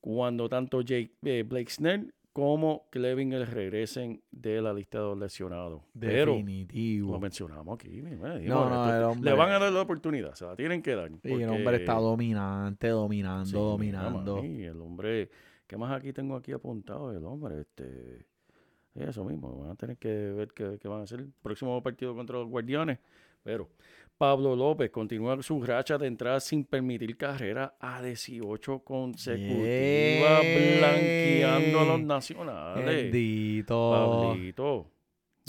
[SPEAKER 5] cuando tanto Jake, eh, Blake Snell como Clevinger regresen de la lista de los lesionados. Pero lo
[SPEAKER 4] Definitivo.
[SPEAKER 5] mencionamos aquí.
[SPEAKER 4] No,
[SPEAKER 5] esto- le van a dar la oportunidad, se la tienen que dar.
[SPEAKER 4] Y el hombre está dominante, dominando, dominando.
[SPEAKER 5] el hombre, ¿qué más aquí tengo aquí apuntado? El hombre, este, eso mismo, van a tener que ver qué, qué van a hacer el próximo partido contra los Guardianes. Pero Pablo López continúa su racha de entrada sin permitir carrera a 18 consecutivas, blanqueando a los nacionales.
[SPEAKER 4] Bendito.
[SPEAKER 5] Pablito.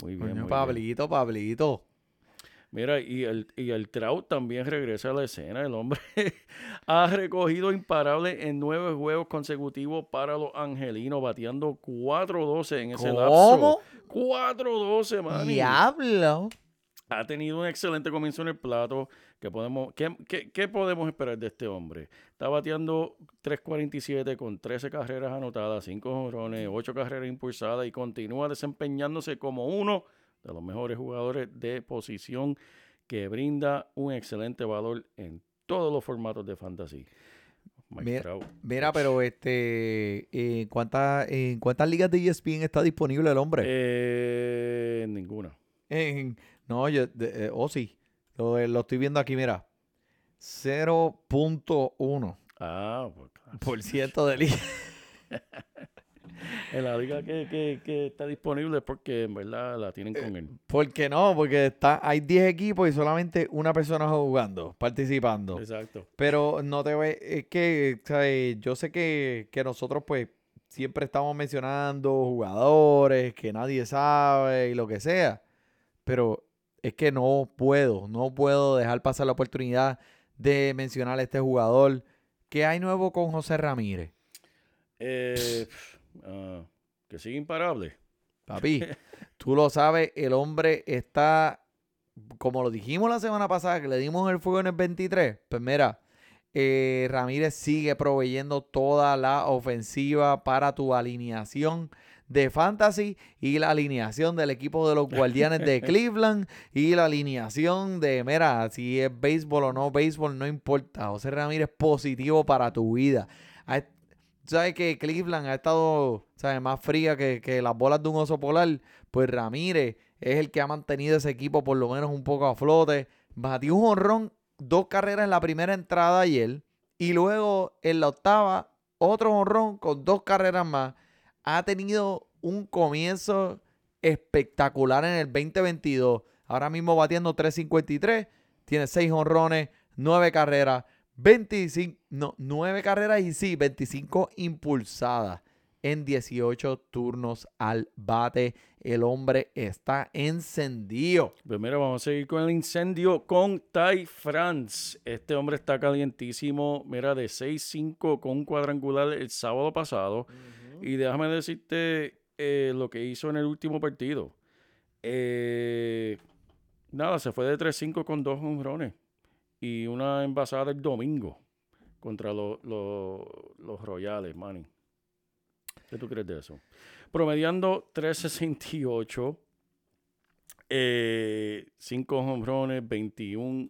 [SPEAKER 5] Muy bien,
[SPEAKER 4] Coño,
[SPEAKER 5] muy bien.
[SPEAKER 4] Pablito, Pablito.
[SPEAKER 5] Mira, y el, y el Trout también regresa a la escena. El hombre ha recogido imparable en nueve juegos consecutivos para los angelinos, bateando 4-12 en ese
[SPEAKER 4] ¿Cómo?
[SPEAKER 5] lapso. 4-12, man.
[SPEAKER 4] Diablo.
[SPEAKER 5] Ha tenido un excelente comienzo en el plato. ¿Qué podemos, qué, qué- qué podemos esperar de este hombre? Está bateando 3.47 con 13 carreras anotadas, 5 jonrones, 8 carreras impulsadas y continúa desempeñándose como uno de los mejores jugadores de posición que brinda un excelente valor en todos los formatos de fantasy.
[SPEAKER 4] Mira- pero este, ¿en cuántas, en cuántas ligas de ESPN está disponible el hombre?
[SPEAKER 5] Eh, ninguna.
[SPEAKER 4] En- no, yo, de- eh, oh sí, lo, lo estoy viendo aquí, mira. 0.1%
[SPEAKER 5] Ah, pues claro.
[SPEAKER 4] por ciento de ligas.
[SPEAKER 5] En la liga que, que- que está disponible es porque en verdad la tienen con él.
[SPEAKER 4] ¿Por qué no? Porque está, hay 10 equipos y solamente una persona jugando, participando.
[SPEAKER 5] Exacto.
[SPEAKER 4] Pero no te ve, es que, ¿sabes? Yo sé que, que nosotros pues siempre estamos mencionando jugadores que nadie sabe y lo que sea. Pero es que no puedo, no puedo dejar pasar la oportunidad de mencionar a este jugador. ¿Qué hay nuevo con José Ramírez?
[SPEAKER 5] Eh, que sigue imparable.
[SPEAKER 4] Papi, tú lo sabes, el hombre está, como lo dijimos la semana pasada, que le dimos el fuego en el 23. Pues mira, eh, Ramírez sigue proveyendo toda la ofensiva para tu alineación de fantasy y la alineación del equipo de los guardianes de Cleveland y la alineación de, mira, si es béisbol o no béisbol, no importa. José Ramírez positivo para tu vida. Sabes que Cleveland ha estado ¿sabes? más fría que, que las bolas de un oso polar, pues Ramírez es el que ha mantenido ese equipo por lo menos un poco a flote. Batió un honrón, dos carreras en la primera entrada ayer y luego en la octava otro honrón con dos carreras más. Ha tenido un comienzo espectacular en el 2022. Ahora mismo batiendo 353, tiene seis honrones, nueve carreras, 25, no, 9 carreras y sí, 25 impulsadas en 18 turnos al bate. El hombre está encendido.
[SPEAKER 5] Pues mira, vamos a seguir con el incendio con Ty France. Este hombre está calientísimo. Mira, de 6-5 con un cuadrangular el sábado pasado. Y déjame decirte eh, lo que hizo en el último partido. Eh, nada, se fue de 3-5 con dos honrones y una envasada el domingo contra los, los, los Royales, Manny. ¿Qué tú crees de eso? Promediando 368, eh, 5 honrones, 21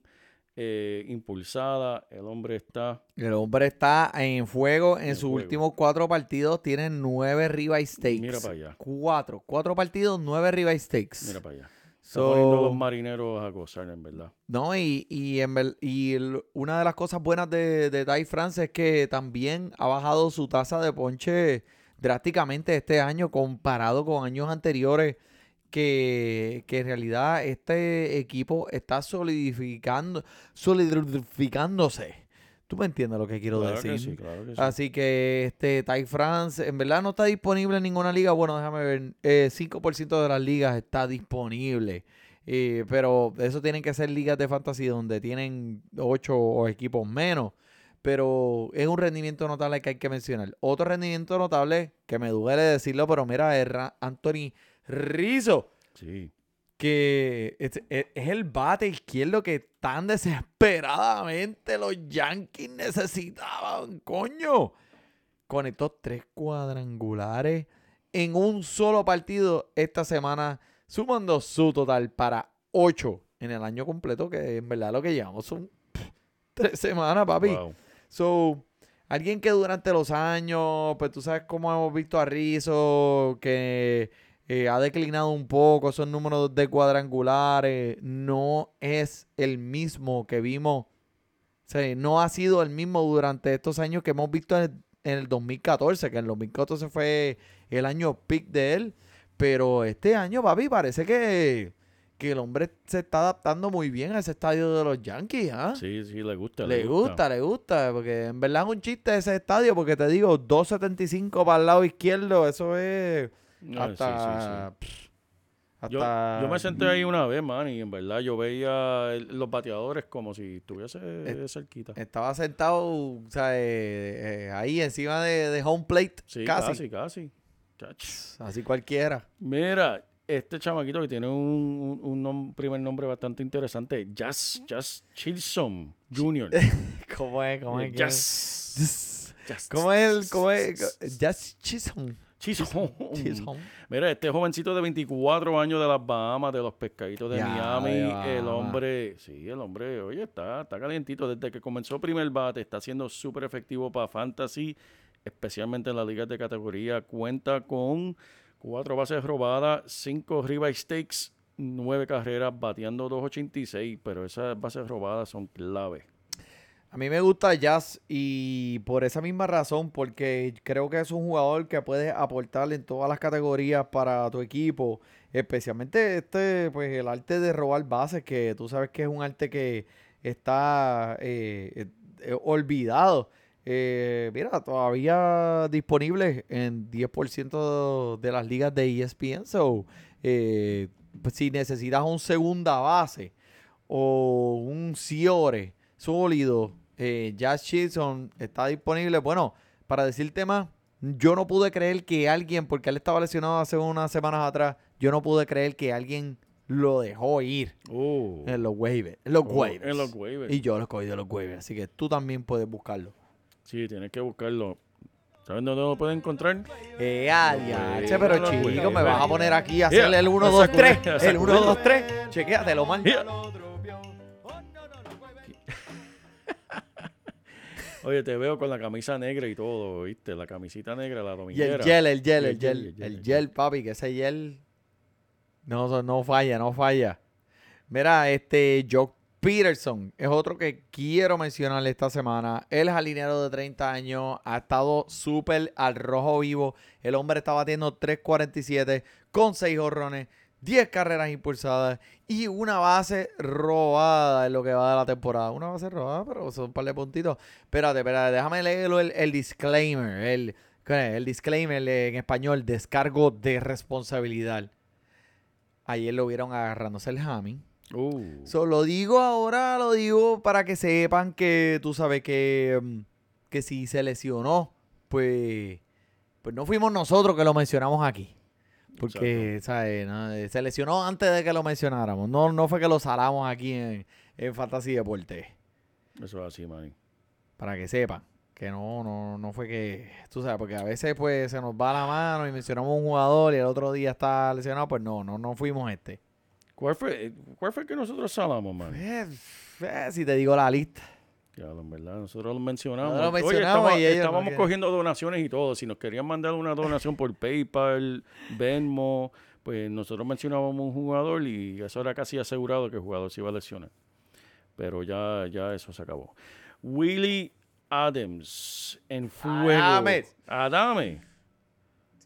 [SPEAKER 5] eh, impulsada. El hombre está.
[SPEAKER 4] El hombre está en fuego. En,
[SPEAKER 5] En
[SPEAKER 4] sus
[SPEAKER 5] fuego.
[SPEAKER 4] últimos cuatro partidos tiene nueve ribeye stakes.
[SPEAKER 5] Mira para allá.
[SPEAKER 4] Cuatro. Cuatro partidos, nueve ribeye stakes.
[SPEAKER 5] Mira para allá. Está
[SPEAKER 4] So,
[SPEAKER 5] poniendo a los marineros a gozar, en verdad.
[SPEAKER 4] No, y, y, en y el- una de las cosas buenas de, de Ty France es que también ha bajado su tasa de ponche drásticamente este año comparado con años anteriores. Que, que en realidad este equipo está solidificando, solidificándose. ¿Tú me entiendes lo que quiero
[SPEAKER 5] Claro
[SPEAKER 4] decir?
[SPEAKER 5] que sí, claro que sí.
[SPEAKER 4] Así que este Ty France en verdad no está disponible en ninguna liga. Bueno, déjame ver. eh, 5% de las ligas está disponible. Eh, pero eso tienen que ser ligas de fantasy donde tienen 8 o equipos menos. Pero es un rendimiento notable que hay que mencionar. Otro rendimiento notable que me duele decirlo, pero mira, es Anthony Rizzo
[SPEAKER 5] Sí.
[SPEAKER 4] Que es, es- es el bate izquierdo que tan desesperadamente los Yankees necesitaban, coño. Conectó tres cuadrangulares en un solo partido esta semana, sumando su total para ocho en el año completo, que en verdad lo que llevamos son pff, tres semanas, papi.
[SPEAKER 5] Wow.
[SPEAKER 4] So, alguien que durante los años, pues tú sabes cómo hemos visto a Rizzo, que eh, ha declinado un poco esos números de cuadrangulares, no es el mismo que vimos, o sea, no ha sido el mismo durante estos años que hemos visto en, en el 2014, que en el 2014 fue el año peak de él, pero este año, papi, parece que, que el hombre se está adaptando muy bien a ese estadio de los Yankees, ¿ah?
[SPEAKER 5] Sí, sí, le gusta.
[SPEAKER 4] Le gusta, le gusta, porque en verdad es un chiste ese estadio, porque te digo, 2.75 para el lado izquierdo, eso es
[SPEAKER 5] Ah, sí, sí, sí.
[SPEAKER 4] hasta...
[SPEAKER 5] Yo, yo me senté ahí una vez, man, y en verdad yo veía el- los bateadores como si estuviese
[SPEAKER 4] Eh,
[SPEAKER 5] cerquita.
[SPEAKER 4] Estaba sentado, o sea, eh, eh, ahí encima de, de home plate,
[SPEAKER 5] Sí,
[SPEAKER 4] casi.
[SPEAKER 5] casi, casi.
[SPEAKER 4] Así cualquiera.
[SPEAKER 5] Mira, este chamaquito que tiene un, un- primer nombre bastante interesante, Jazz, Jazz Chilson Jr.
[SPEAKER 4] ¿Cómo es? ¿Cómo es?
[SPEAKER 5] Jazz. Jazz.
[SPEAKER 4] ¿Cómo es? ¿Cómo es? Just Chisholm.
[SPEAKER 5] Chisholm.
[SPEAKER 4] Chisholm.
[SPEAKER 5] Mira, este jovencito de 24 años de las Bahamas, de los pescaditos de
[SPEAKER 4] Ya,
[SPEAKER 5] Miami, el hombre, sí, el hombre, oye, está, está calientito. Desde que comenzó primer bate, está siendo súper efectivo para fantasy, especialmente en las ligas de categoría. Cuenta con cuatro bases robadas, cinco ribeye stakes, nueve carreras, bateando 2.86, pero esas bases robadas son clave.
[SPEAKER 4] A mí me gusta Jazz y por esa misma razón, porque creo que es un jugador que puede aportar en todas las categorías para tu equipo, especialmente este, pues el arte de robar bases, que tú sabes que es un arte que está eh, eh, olvidado. Eh, mira, todavía disponible en 10% de las ligas de ESPN. So, si necesitas un segunda base o un Ciore sólido, eh, Jazz Chisholm está disponible. Bueno, para decirte más, yo no pude creer que alguien, porque él estaba lesionado hace unas semanas atrás, yo no pude creer que alguien lo dejó ir
[SPEAKER 5] Oh,
[SPEAKER 4] en los waivers. En los waivers.
[SPEAKER 5] en los waivers.
[SPEAKER 4] Y yo lo cogí de los waivers, así que tú también puedes buscarlo.
[SPEAKER 5] Sí, tienes que buscarlo. ¿Sabes dónde lo puedes encontrar?
[SPEAKER 4] Eh, ah,
[SPEAKER 5] Los
[SPEAKER 4] diache,
[SPEAKER 5] waivers,
[SPEAKER 4] pero
[SPEAKER 5] los
[SPEAKER 4] chico, me vas a poner aquí a hacerle
[SPEAKER 5] Yeah,
[SPEAKER 4] el 1,
[SPEAKER 5] a
[SPEAKER 4] 2, 3.
[SPEAKER 5] sacudir, a
[SPEAKER 4] El 1,
[SPEAKER 5] sacudirlo.
[SPEAKER 4] 2, 3. Chequéatelo, man.
[SPEAKER 5] Yeah. Oye, te veo con la camisa negra y todo, ¿viste? La camisita negra, la
[SPEAKER 4] Y el
[SPEAKER 5] dominguera.
[SPEAKER 4] gel, el gel, el gel. El gel, papi, que ese gel no, no falla, no falla. Mira, este Jock Peterson es otro que quiero mencionar esta semana. Él es alineado de 30 años, ha estado súper al rojo vivo. El hombre está batiendo 3.47 con 6 horrones, 10 carreras impulsadas y una base robada en lo que va de la temporada. Una base robada, pero son un par de puntitos. Espérate, espérate, déjame leerlo el, el disclaimer. El, el disclaimer en español, descargo de responsabilidad. Ayer lo vieron agarrándose el hammy.
[SPEAKER 5] Uh,
[SPEAKER 4] So, lo digo ahora, lo digo para que sepan que tú sabes que, mm, que si se lesionó, pues, pues no fuimos nosotros que lo mencionamos aquí. Porque, ¿sabes? No, Se lesionó antes de que lo mencionáramos. No, no fue que lo salamos aquí en, en Fantasy Deporte.
[SPEAKER 5] eso es así, man.
[SPEAKER 4] Para que sepan. Que no, no, no fue que. Tú sabes, porque a veces pues se nos va la mano y mencionamos un jugador y el otro día está lesionado. Pues no, no, no fuimos este.
[SPEAKER 5] ¿Cuál fue, ¿Cuál fue el que nosotros salamos, man?
[SPEAKER 4] Eh, eh, si te digo la lista.
[SPEAKER 5] Ya, en verdad, nosotros lo mencionamos.
[SPEAKER 4] Nosotros lo
[SPEAKER 5] Oye,
[SPEAKER 4] mencionamos
[SPEAKER 5] estaba-
[SPEAKER 4] y ellos no
[SPEAKER 5] estábamos cogiendo donaciones y todo. Si nos querían mandar una donación por PayPal, Venmo, pues nosotros mencionábamos un jugador y eso era casi asegurado que el jugador se iba a lesionar. Pero ya, ya eso se acabó. Willie Adams en fuego.
[SPEAKER 4] Adames.
[SPEAKER 5] Adame.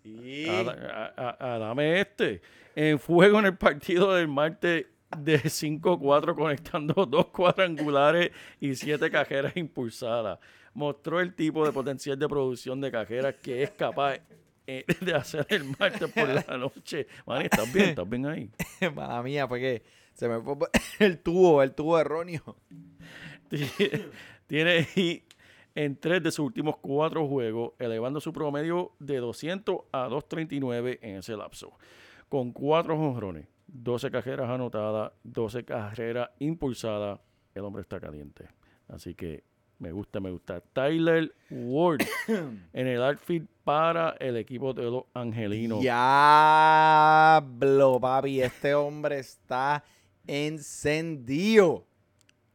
[SPEAKER 4] Sí.
[SPEAKER 5] Ada- a- a- Adame este. En fuego en el partido del martes de 5-4 conectando dos cuadrangulares y siete cajeras impulsadas. Mostró el tipo de potencial de producción de cajeras que es capaz eh, de hacer el martes por la noche. ¿estás bien? ¿Estás bien ahí?
[SPEAKER 4] Mala mía, fue que se me fue el tubo, el tubo erróneo.
[SPEAKER 5] Tiene hit en tres de sus últimos cuatro juegos, elevando su promedio de 200 a 239 en ese lapso. Con cuatro jonrones, 12 carreras anotadas, 12 carreras impulsadas, el hombre está caliente. Así que me gusta, me gusta. Tyler Ward en el outfield para el equipo de los Angelinos.
[SPEAKER 4] Diablo, papi, este hombre está encendido.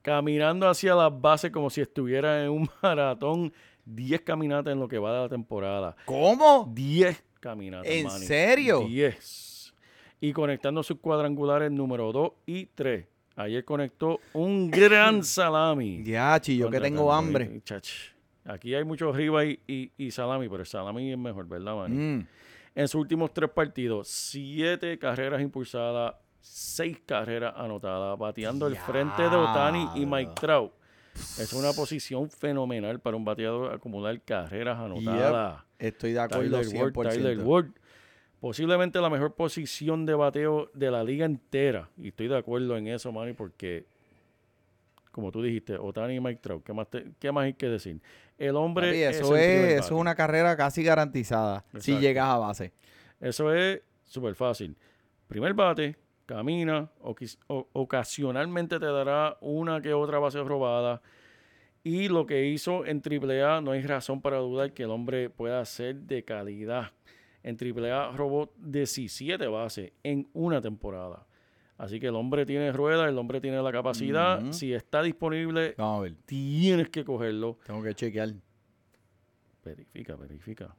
[SPEAKER 5] caminando hacia las bases como si estuviera en un maratón. 10 caminatas en lo que va de la temporada.
[SPEAKER 4] ¿Cómo?
[SPEAKER 5] 10 caminatas.
[SPEAKER 4] ¿En
[SPEAKER 5] Manny.
[SPEAKER 4] serio?
[SPEAKER 5] 10. Y conectando sus cuadrangulares número 2 y 3. Ayer conectó un gran salami.
[SPEAKER 4] Ya, yo que tengo hambre.
[SPEAKER 5] Chach. Aquí hay mucho arriba y, y- y salami, pero el salami es mejor, ¿verdad, Manny?
[SPEAKER 4] Mm.
[SPEAKER 5] En sus últimos tres partidos, siete carreras impulsadas, seis carreras anotadas, bateando el frente de Otani y Mike Trout. Es una posición fenomenal para un bateador acumular carreras anotadas.
[SPEAKER 4] Estoy de acuerdo
[SPEAKER 5] Tyler Ward,
[SPEAKER 4] 100%.
[SPEAKER 5] Tyler Ward. Posiblemente la mejor posición de bateo de la liga entera. Y estoy de acuerdo en eso, Manny, porque, como tú dijiste, Otani y Mike Trout, ¿qué más, te- qué más hay que decir? El hombre.
[SPEAKER 4] Papi, eso es, eso es una carrera casi garantizada si llegas a base.
[SPEAKER 5] Eso es súper fácil. Primer bate, camina, ocasionalmente te dará una que otra base robada. Y lo que hizo en AAA, no hay razón para dudar que el hombre pueda ser de calidad. En AAA robó 17 bases en una temporada. Así que el hombre tiene ruedas, el hombre tiene la capacidad. Si está disponible,
[SPEAKER 4] Vamos a ver.
[SPEAKER 5] tienes que cogerlo.
[SPEAKER 4] Tengo que chequear.
[SPEAKER 5] Verifica, verifica.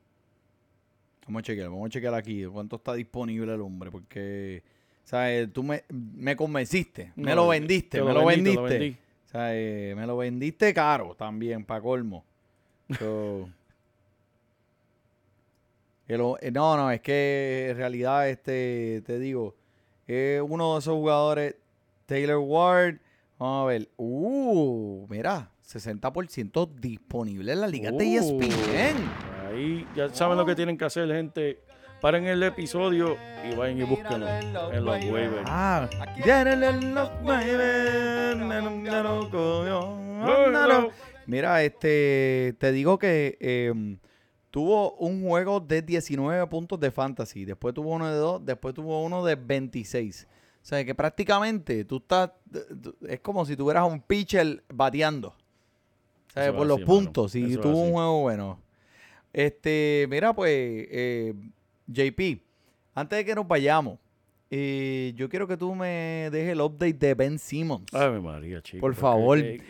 [SPEAKER 4] Vamos a chequear, vamos a chequear aquí cuánto está disponible el hombre, porque, ¿sabes? Tú me, me convenciste, me
[SPEAKER 5] No,
[SPEAKER 4] lo
[SPEAKER 5] te
[SPEAKER 4] vendiste, me lo
[SPEAKER 5] vendí,
[SPEAKER 4] vendiste.
[SPEAKER 5] vendí.
[SPEAKER 4] ¿Sabes? Me lo vendiste caro también, para colmo. So, el eh, no, no, es que en realidad, este, te digo, uno de esos jugadores, Taylor Ward, vamos a ver, uh, mira, 60% disponible en la liga de
[SPEAKER 5] Uh.
[SPEAKER 4] ESPN.
[SPEAKER 5] Ahí ya saben lo que tienen que hacer, gente. Paren el episodio y vayan y búsquenlo en los waivers.
[SPEAKER 4] Ah, llénenle los waivers. Mira, este, te digo que em, tuvo un juego de 19 puntos de fantasy, después tuvo uno de 2, después tuvo uno de 26. O sea, que prácticamente tú estás, es como si tuvieras un pitcher bateando. ¿Sabes?
[SPEAKER 5] Eso es
[SPEAKER 4] Por los
[SPEAKER 5] así,
[SPEAKER 4] puntos,
[SPEAKER 5] es
[SPEAKER 4] tuvo un juego bueno. Este, mira, pues, eh, JP, antes de que nos vayamos, eh, yo quiero que tú me dejes el update de Ben Simmons.
[SPEAKER 5] Ave María, chico.
[SPEAKER 4] Por favor.
[SPEAKER 5] ¿qué-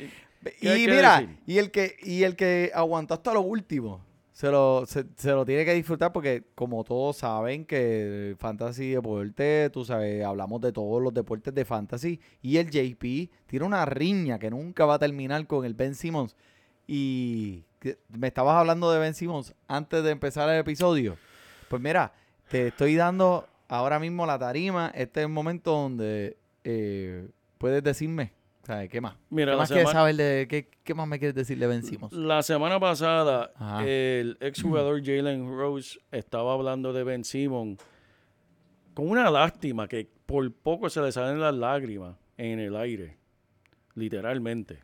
[SPEAKER 5] qué- qué
[SPEAKER 4] y mira,
[SPEAKER 5] decir?
[SPEAKER 4] y el que y el que aguantó hasta lo último, se lo, se, se lo tiene que disfrutar porque como todos saben que fantasy deporte, tú sabes, hablamos de todos los deportes de fantasy y el JP tiene una riña que nunca va a terminar con el Ben Simmons. Y me estabas hablando de Ben Simmons antes de empezar el episodio. Pues mira, te estoy dando ahora mismo la tarima, este es el momento donde eh, puedes decirme, ¿sabes? ¿Qué más?
[SPEAKER 5] Mira,
[SPEAKER 4] ¿Qué
[SPEAKER 5] la
[SPEAKER 4] más quieres saber de qué, qué más me quieres decir de Ben Simmons?
[SPEAKER 5] La semana pasada,
[SPEAKER 4] Ajá.
[SPEAKER 5] el exjugador Jalen Rose estaba hablando de Ben Simon con una lástima que por poco se le salen las lágrimas en el aire. Literalmente.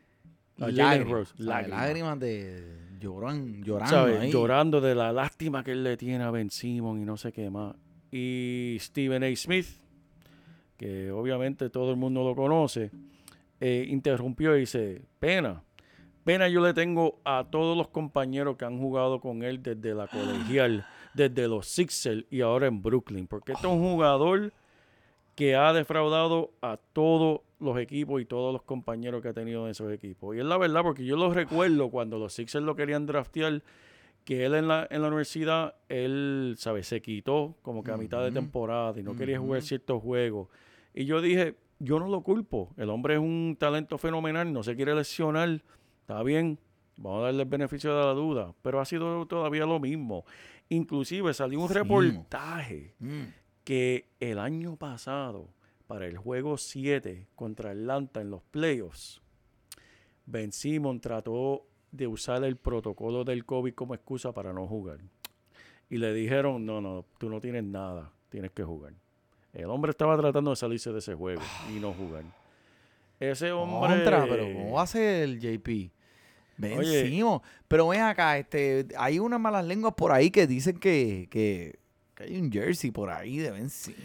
[SPEAKER 5] A Jalen Rose. Lágrimas.
[SPEAKER 4] Lágrimas de lloran, llorando.
[SPEAKER 5] Llorando de la lástima que él le tiene a Ben Simon y no sé qué más. Y Stephen A. Smith, que obviamente todo el mundo lo conoce, eh, interrumpió y dice, pena, pena yo le tengo a todos los compañeros que han jugado con él desde la colegial, desde los Sixers y ahora en Brooklyn, porque este es un jugador que ha defraudado a todos los equipos y todos los compañeros que ha tenido en esos equipos. Y es la verdad, porque yo lo recuerdo cuando los Sixers lo querían draftear, que él en la, en la universidad, él, ¿sabes? Se quitó como que a mitad de temporada y no quería jugar ciertos juegos. Y yo dije, yo no lo culpo. El hombre es un talento fenomenal, no se quiere lesionar. Está bien, vamos a darle el beneficio de la duda. Pero ha sido todavía lo mismo. Inclusive salió un
[SPEAKER 4] Sí.
[SPEAKER 5] reportaje
[SPEAKER 4] Mm.
[SPEAKER 5] que el año pasado, para el juego 7 contra Atlanta en los playoffs, Ben Simon trató de usar el protocolo del COVID como excusa para no jugar. Y le dijeron, no, no, tú no tienes nada, tienes que jugar. El hombre estaba tratando de salirse de ese juego y no jugar. Ese hombre...
[SPEAKER 4] Contra, pero ¿cómo va a ser el JP?
[SPEAKER 5] Oye.
[SPEAKER 4] Vencimos. Pero ven acá, este, hay unas malas lenguas por ahí que dicen que, que, que hay un jersey por ahí de vencido.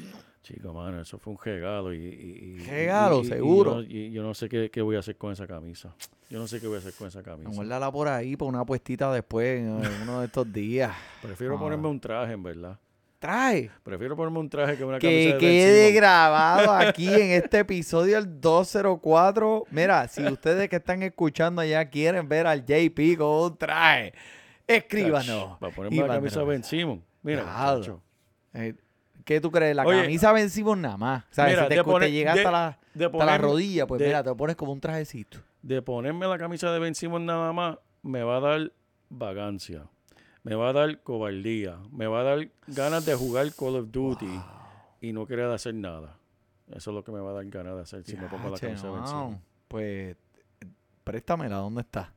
[SPEAKER 5] Chico, mano, eso fue un regalo. Y,
[SPEAKER 4] Regalo,
[SPEAKER 5] y- y- y
[SPEAKER 4] seguro.
[SPEAKER 5] yo, y yo no sé qué, qué voy a hacer con esa camisa. Yo no sé qué voy a hacer con esa camisa.
[SPEAKER 4] Guárdala por ahí para una puestita después en, en uno de estos días.
[SPEAKER 5] Prefiero
[SPEAKER 4] Ah.
[SPEAKER 5] ponerme un traje, en verdad.
[SPEAKER 4] Trae.
[SPEAKER 5] Prefiero ponerme un traje que una
[SPEAKER 4] Que
[SPEAKER 5] camisa de Ben
[SPEAKER 4] quede
[SPEAKER 5] Simmons.
[SPEAKER 4] grabado aquí en este episodio el 204. Mira, si ustedes que están escuchando allá quieren ver al JP con un traje, escríbanos.
[SPEAKER 5] Para
[SPEAKER 4] Y
[SPEAKER 5] ponerme la camisa de. Ben Simmons. Mira,
[SPEAKER 4] Claro.
[SPEAKER 5] muchacho,
[SPEAKER 4] Eh, ¿Qué tú crees? La
[SPEAKER 5] Oye,
[SPEAKER 4] camisa vencimos nada más. O sea,
[SPEAKER 5] mira,
[SPEAKER 4] si te,
[SPEAKER 5] de
[SPEAKER 4] te llega
[SPEAKER 5] de-
[SPEAKER 4] hasta la,
[SPEAKER 5] de
[SPEAKER 4] hasta la rodilla, pues
[SPEAKER 5] de-
[SPEAKER 4] mira, te lo pones como un trajecito.
[SPEAKER 5] de ponerme la camisa de Ben Simmons nada más, me va a dar vagancia. Me va a dar cobardía. Me va a dar ganas de jugar Call of Duty y no querer hacer nada. Eso es lo que me va a dar ganas de hacer si me pongo la camisa
[SPEAKER 4] no.
[SPEAKER 5] Simmons.
[SPEAKER 4] Pues préstamela, ¿dónde está?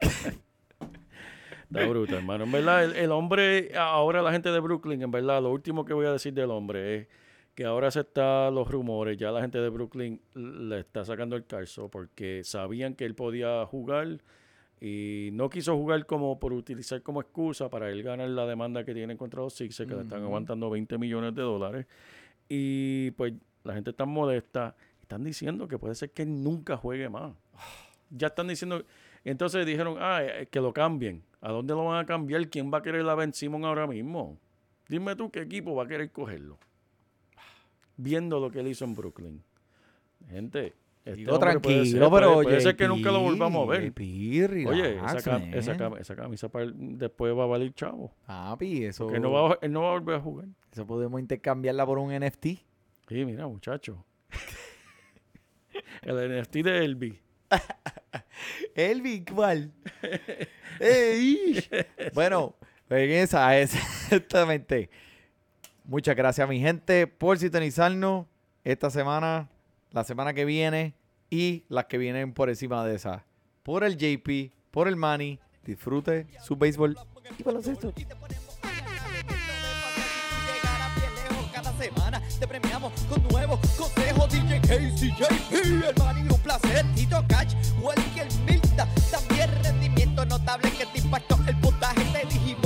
[SPEAKER 5] Está bruto, hermano. En verdad, el, el hombre, ahora la gente de Brooklyn, en verdad, lo último que voy a decir del hombre es que ahora se están los rumores, ya la gente de Brooklyn le está sacando el calzo porque sabían que él podía jugar y no quiso jugar como por utilizar como excusa para él ganar la demanda que tiene contra los Sixers, que le están aguantando 20 millones de dólares. Y pues la gente está molesta. Están diciendo que puede ser que él nunca juegue más. Ya están diciendo. Entonces dijeron, ah, eh, que lo cambien. ¿A dónde lo van a cambiar? ¿Quién va a querer a Ben Simon ahora mismo? Dime tú qué equipo va a querer cogerlo. Viendo lo que él hizo en Brooklyn. Gente, este puede
[SPEAKER 4] tranquilo,
[SPEAKER 5] ser, puede-
[SPEAKER 4] pero
[SPEAKER 5] puede ser que nunca lo volvamos a ver.
[SPEAKER 4] JP,
[SPEAKER 5] Oye,
[SPEAKER 4] relax,
[SPEAKER 5] esa, cam- esa, cam- esa camisa para él después va a valer chavo.
[SPEAKER 4] Papi, eso,
[SPEAKER 5] Que él no, va, a- él no va a volver a jugar.
[SPEAKER 4] eso podemos intercambiarla por un NFT.
[SPEAKER 5] Sí, mira, muchacho. El NFT de Elvi.
[SPEAKER 4] Elvin, ¿cuál? Ey. bueno, en esa, exactamente. Muchas gracias, mi gente, por sintonizarnos esta semana, la semana que viene y las que vienen por encima de esa. Por el JP, por el Manny, disfrute su béisbol y baloncesto.
[SPEAKER 1] Cada semana te premiamos con nuevos consejos DJ Casey JP, el Manny, un placer, Tito Cash, Welker Milta, también rendimiento notable que te impactó el puntaje, te dijimos